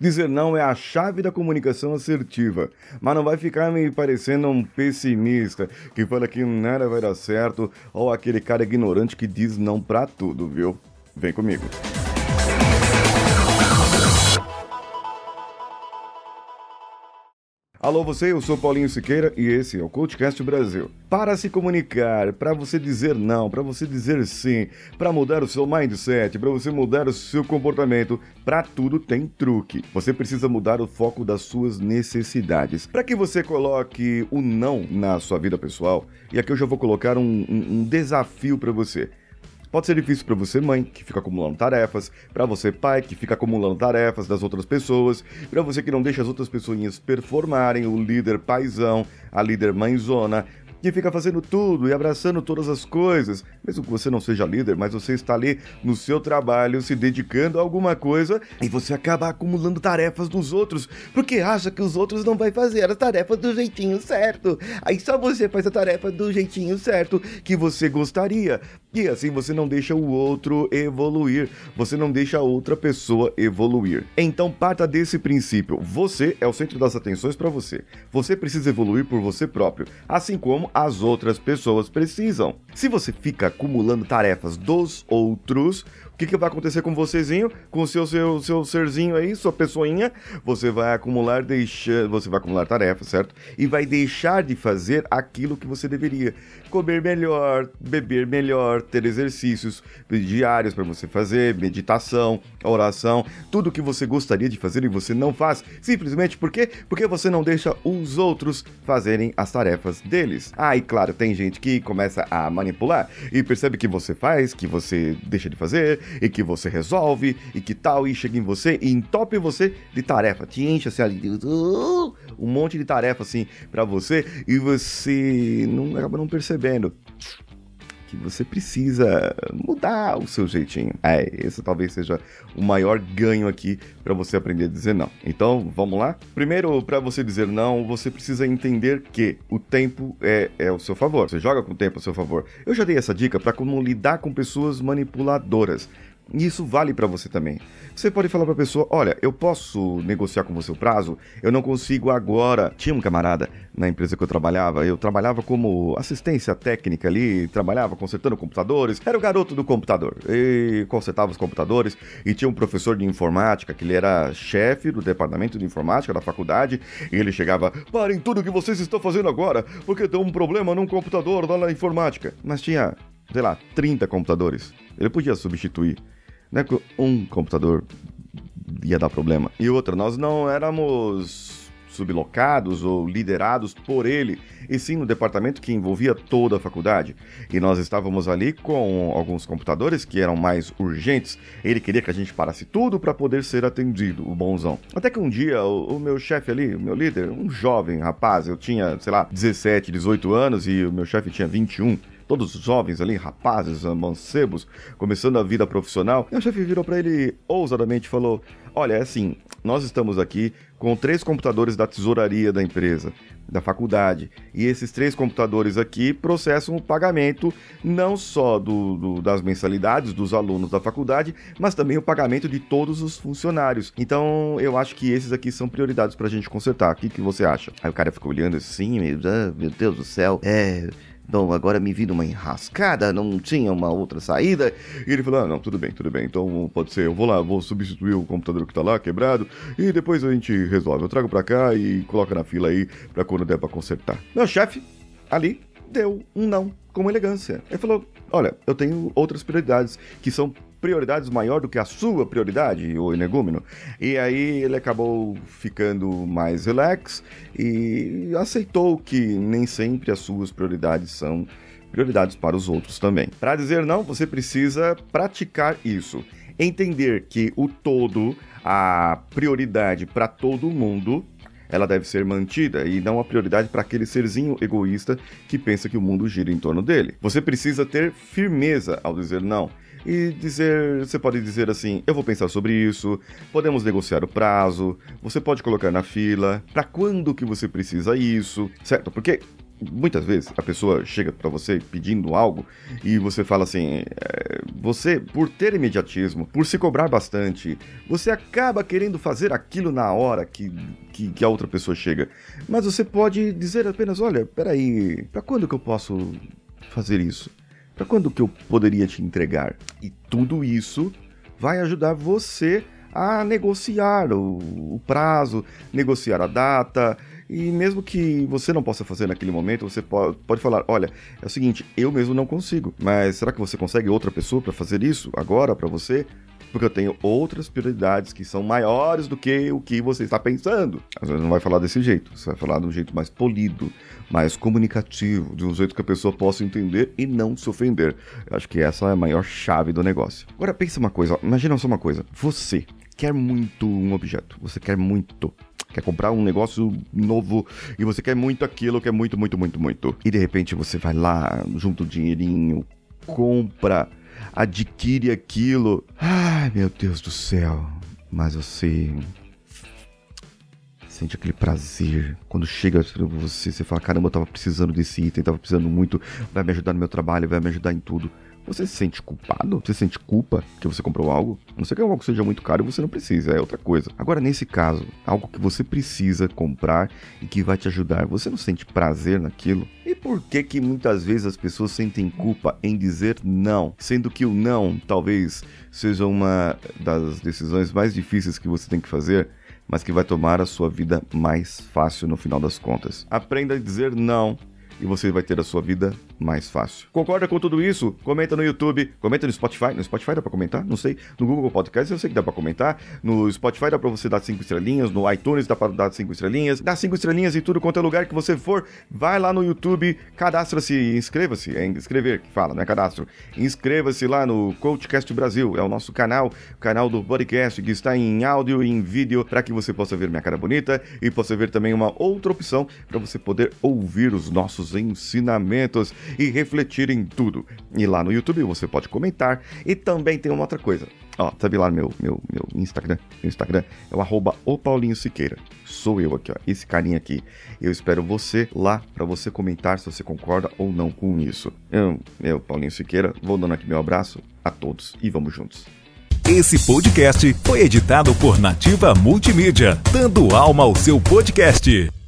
Dizer não é a chave da comunicação assertiva. Mas não vai ficar me parecendo um pessimista que fala que nada vai dar certo ou aquele cara ignorante que diz não pra tudo, viu? Vem comigo. Alô você, eu sou Paulinho Siqueira e esse é o Coachcast Brasil. Para se comunicar, para você dizer não, para você dizer sim, para mudar o seu mindset, para você mudar o seu comportamento, para tudo tem truque. Você precisa mudar o foco das suas necessidades. Para que você coloque o não na sua vida pessoal, e aqui eu já vou colocar um, um, um desafio para você. Pode ser difícil para você, mãe, que fica acumulando tarefas, para você, pai, que fica acumulando tarefas das outras pessoas, para você que não deixa as outras pessoas performarem, o líder paizão, a líder mãezona, que fica fazendo tudo e abraçando todas as coisas, mesmo que você não seja líder, mas você está ali no seu trabalho se dedicando a alguma coisa e você acaba acumulando tarefas dos outros, porque acha que os outros não vai fazer as tarefas do jeitinho certo. Aí só você faz a tarefa do jeitinho certo que você gostaria. E assim você não deixa o outro evoluir, você não deixa a outra pessoa evoluir. Então parta desse princípio: você é o centro das atenções para você. Você precisa evoluir por você próprio, assim como as outras pessoas precisam. Se você fica acumulando tarefas dos outros, que, que vai acontecer com vocêzinho, com o seu, seu, seu serzinho aí, sua pessoinha? Você vai acumular deixa, você vai acumular tarefas, certo? E vai deixar de fazer aquilo que você deveria. Comer melhor, beber melhor, ter exercícios diários para você fazer, meditação, oração, tudo que você gostaria de fazer e você não faz. Simplesmente por quê? Porque você não deixa os outros fazerem as tarefas deles. Ah, e claro, tem gente que começa a manipular e percebe que você faz, que você deixa de fazer e que você resolve e que tal e chega em você e entope você de tarefa, te enche assim uh, um monte de tarefa assim para você e você não acaba não percebendo que você precisa mudar o seu jeitinho. É, esse talvez seja o maior ganho aqui para você aprender a dizer não. Então, vamos lá? Primeiro, para você dizer não, você precisa entender que o tempo é, é o seu favor. Você joga com o tempo a seu favor. Eu já dei essa dica para como lidar com pessoas manipuladoras. E isso vale para você também. Você pode falar para a pessoa: olha, eu posso negociar com você o prazo, eu não consigo agora. Tinha um camarada na empresa que eu trabalhava, eu trabalhava como assistência técnica ali, trabalhava consertando computadores, era o garoto do computador, e consertava os computadores, e tinha um professor de informática, que ele era chefe do departamento de informática da faculdade, e ele chegava: parem tudo que vocês estão fazendo agora, porque tem um problema num computador lá na informática. Mas tinha, sei lá, 30 computadores. Ele podia substituir. É que um computador ia dar problema. E outra, nós não éramos sublocados ou liderados por ele, e sim no departamento que envolvia toda a faculdade. E nós estávamos ali com alguns computadores que eram mais urgentes. Ele queria que a gente parasse tudo para poder ser atendido, o bonzão. Até que um dia o, o meu chefe ali, o meu líder, um jovem rapaz, eu tinha, sei lá, 17, 18 anos e o meu chefe tinha 21 todos jovens ali, rapazes, mancebos, começando a vida profissional. E o chefe virou para ele ousadamente e falou: Olha, é assim, nós estamos aqui com três computadores da tesouraria da empresa, da faculdade. E esses três computadores aqui processam o pagamento não só do, do, das mensalidades dos alunos da faculdade, mas também o pagamento de todos os funcionários. Então eu acho que esses aqui são prioridades para a gente consertar. O que, que você acha? Aí o cara ficou olhando assim, meu Deus do céu, é Bom, agora me vi numa enrascada, não tinha uma outra saída. E ele falou: Ah, não, tudo bem, tudo bem. Então pode ser, eu vou lá, vou substituir o computador que tá lá, quebrado, e depois a gente resolve. Eu trago pra cá e coloca na fila aí pra quando der pra consertar. Meu chefe, ali, deu um não, com elegância. Ele falou: Olha, eu tenho outras prioridades que são prioridades maior do que a sua prioridade, o energúmeno. E aí ele acabou ficando mais relax e aceitou que nem sempre as suas prioridades são prioridades para os outros também. Para dizer não, você precisa praticar isso. Entender que o todo, a prioridade para todo mundo, ela deve ser mantida e não a prioridade para aquele serzinho egoísta que pensa que o mundo gira em torno dele. Você precisa ter firmeza ao dizer não e dizer, você pode dizer assim, eu vou pensar sobre isso, podemos negociar o prazo, você pode colocar na fila, para quando que você precisa isso, certo? Porque muitas vezes a pessoa chega para você pedindo algo e você fala assim: é, você, por ter imediatismo, por se cobrar bastante, você acaba querendo fazer aquilo na hora que, que, que a outra pessoa chega. Mas você pode dizer apenas: olha, peraí, para quando que eu posso fazer isso? Para quando que eu poderia te entregar? E tudo isso vai ajudar você a negociar o, o prazo, negociar a data, e mesmo que você não possa fazer naquele momento, você pode, pode falar: olha, é o seguinte, eu mesmo não consigo, mas será que você consegue outra pessoa para fazer isso agora para você? Porque eu tenho outras prioridades que são maiores do que o que você está pensando. Às vezes não vai falar desse jeito, você vai falar de um jeito mais polido, mais comunicativo, de um jeito que a pessoa possa entender e não se ofender. Eu acho que essa é a maior chave do negócio. Agora pensa uma coisa, imagina só uma coisa. Você quer muito um objeto, você quer muito quer comprar um negócio novo e você quer muito aquilo, quer muito, muito, muito, muito. E de repente você vai lá, junta o dinheirinho, compra, adquire aquilo. Ai, meu Deus do céu. Mas você sente aquele prazer. Quando chega você, você fala: caramba, eu tava precisando desse item, tava precisando muito, vai me ajudar no meu trabalho, vai me ajudar em tudo. Você se sente culpado? Você sente culpa que você comprou algo? Não sei que algo seja muito caro e você não precisa, é outra coisa. Agora, nesse caso, algo que você precisa comprar e que vai te ajudar, você não sente prazer naquilo? E por que que muitas vezes as pessoas sentem culpa em dizer não, sendo que o não talvez seja uma das decisões mais difíceis que você tem que fazer? mas que vai tomar a sua vida mais fácil no final das contas. Aprenda a dizer não e você vai ter a sua vida mais fácil. Concorda com tudo isso? Comenta no YouTube, comenta no Spotify. No Spotify dá pra comentar? Não sei. No Google Podcast eu sei que dá pra comentar. No Spotify dá pra você dar cinco estrelinhas. No iTunes dá pra dar cinco estrelinhas. Dá cinco estrelinhas em tudo quanto é lugar que você for. Vai lá no YouTube, cadastra-se, inscreva-se. É inscrever que fala, não é cadastro. Inscreva-se lá no Coachcast Brasil. É o nosso canal, canal do podcast que está em áudio e em vídeo para que você possa ver minha cara bonita e possa ver também uma outra opção para você poder ouvir os nossos ensinamentos e refletir em tudo. E lá no YouTube você pode comentar e também tem uma outra coisa. Ó, sabe lá no meu, meu, meu Instagram? Meu Instagram é o arroba o Paulinho Siqueira. Sou eu aqui, ó, esse carinha aqui. Eu espero você lá para você comentar se você concorda ou não com isso. Eu, eu, Paulinho Siqueira, vou dando aqui meu abraço a todos e vamos juntos. Esse podcast foi editado por Nativa Multimídia, dando alma ao seu podcast.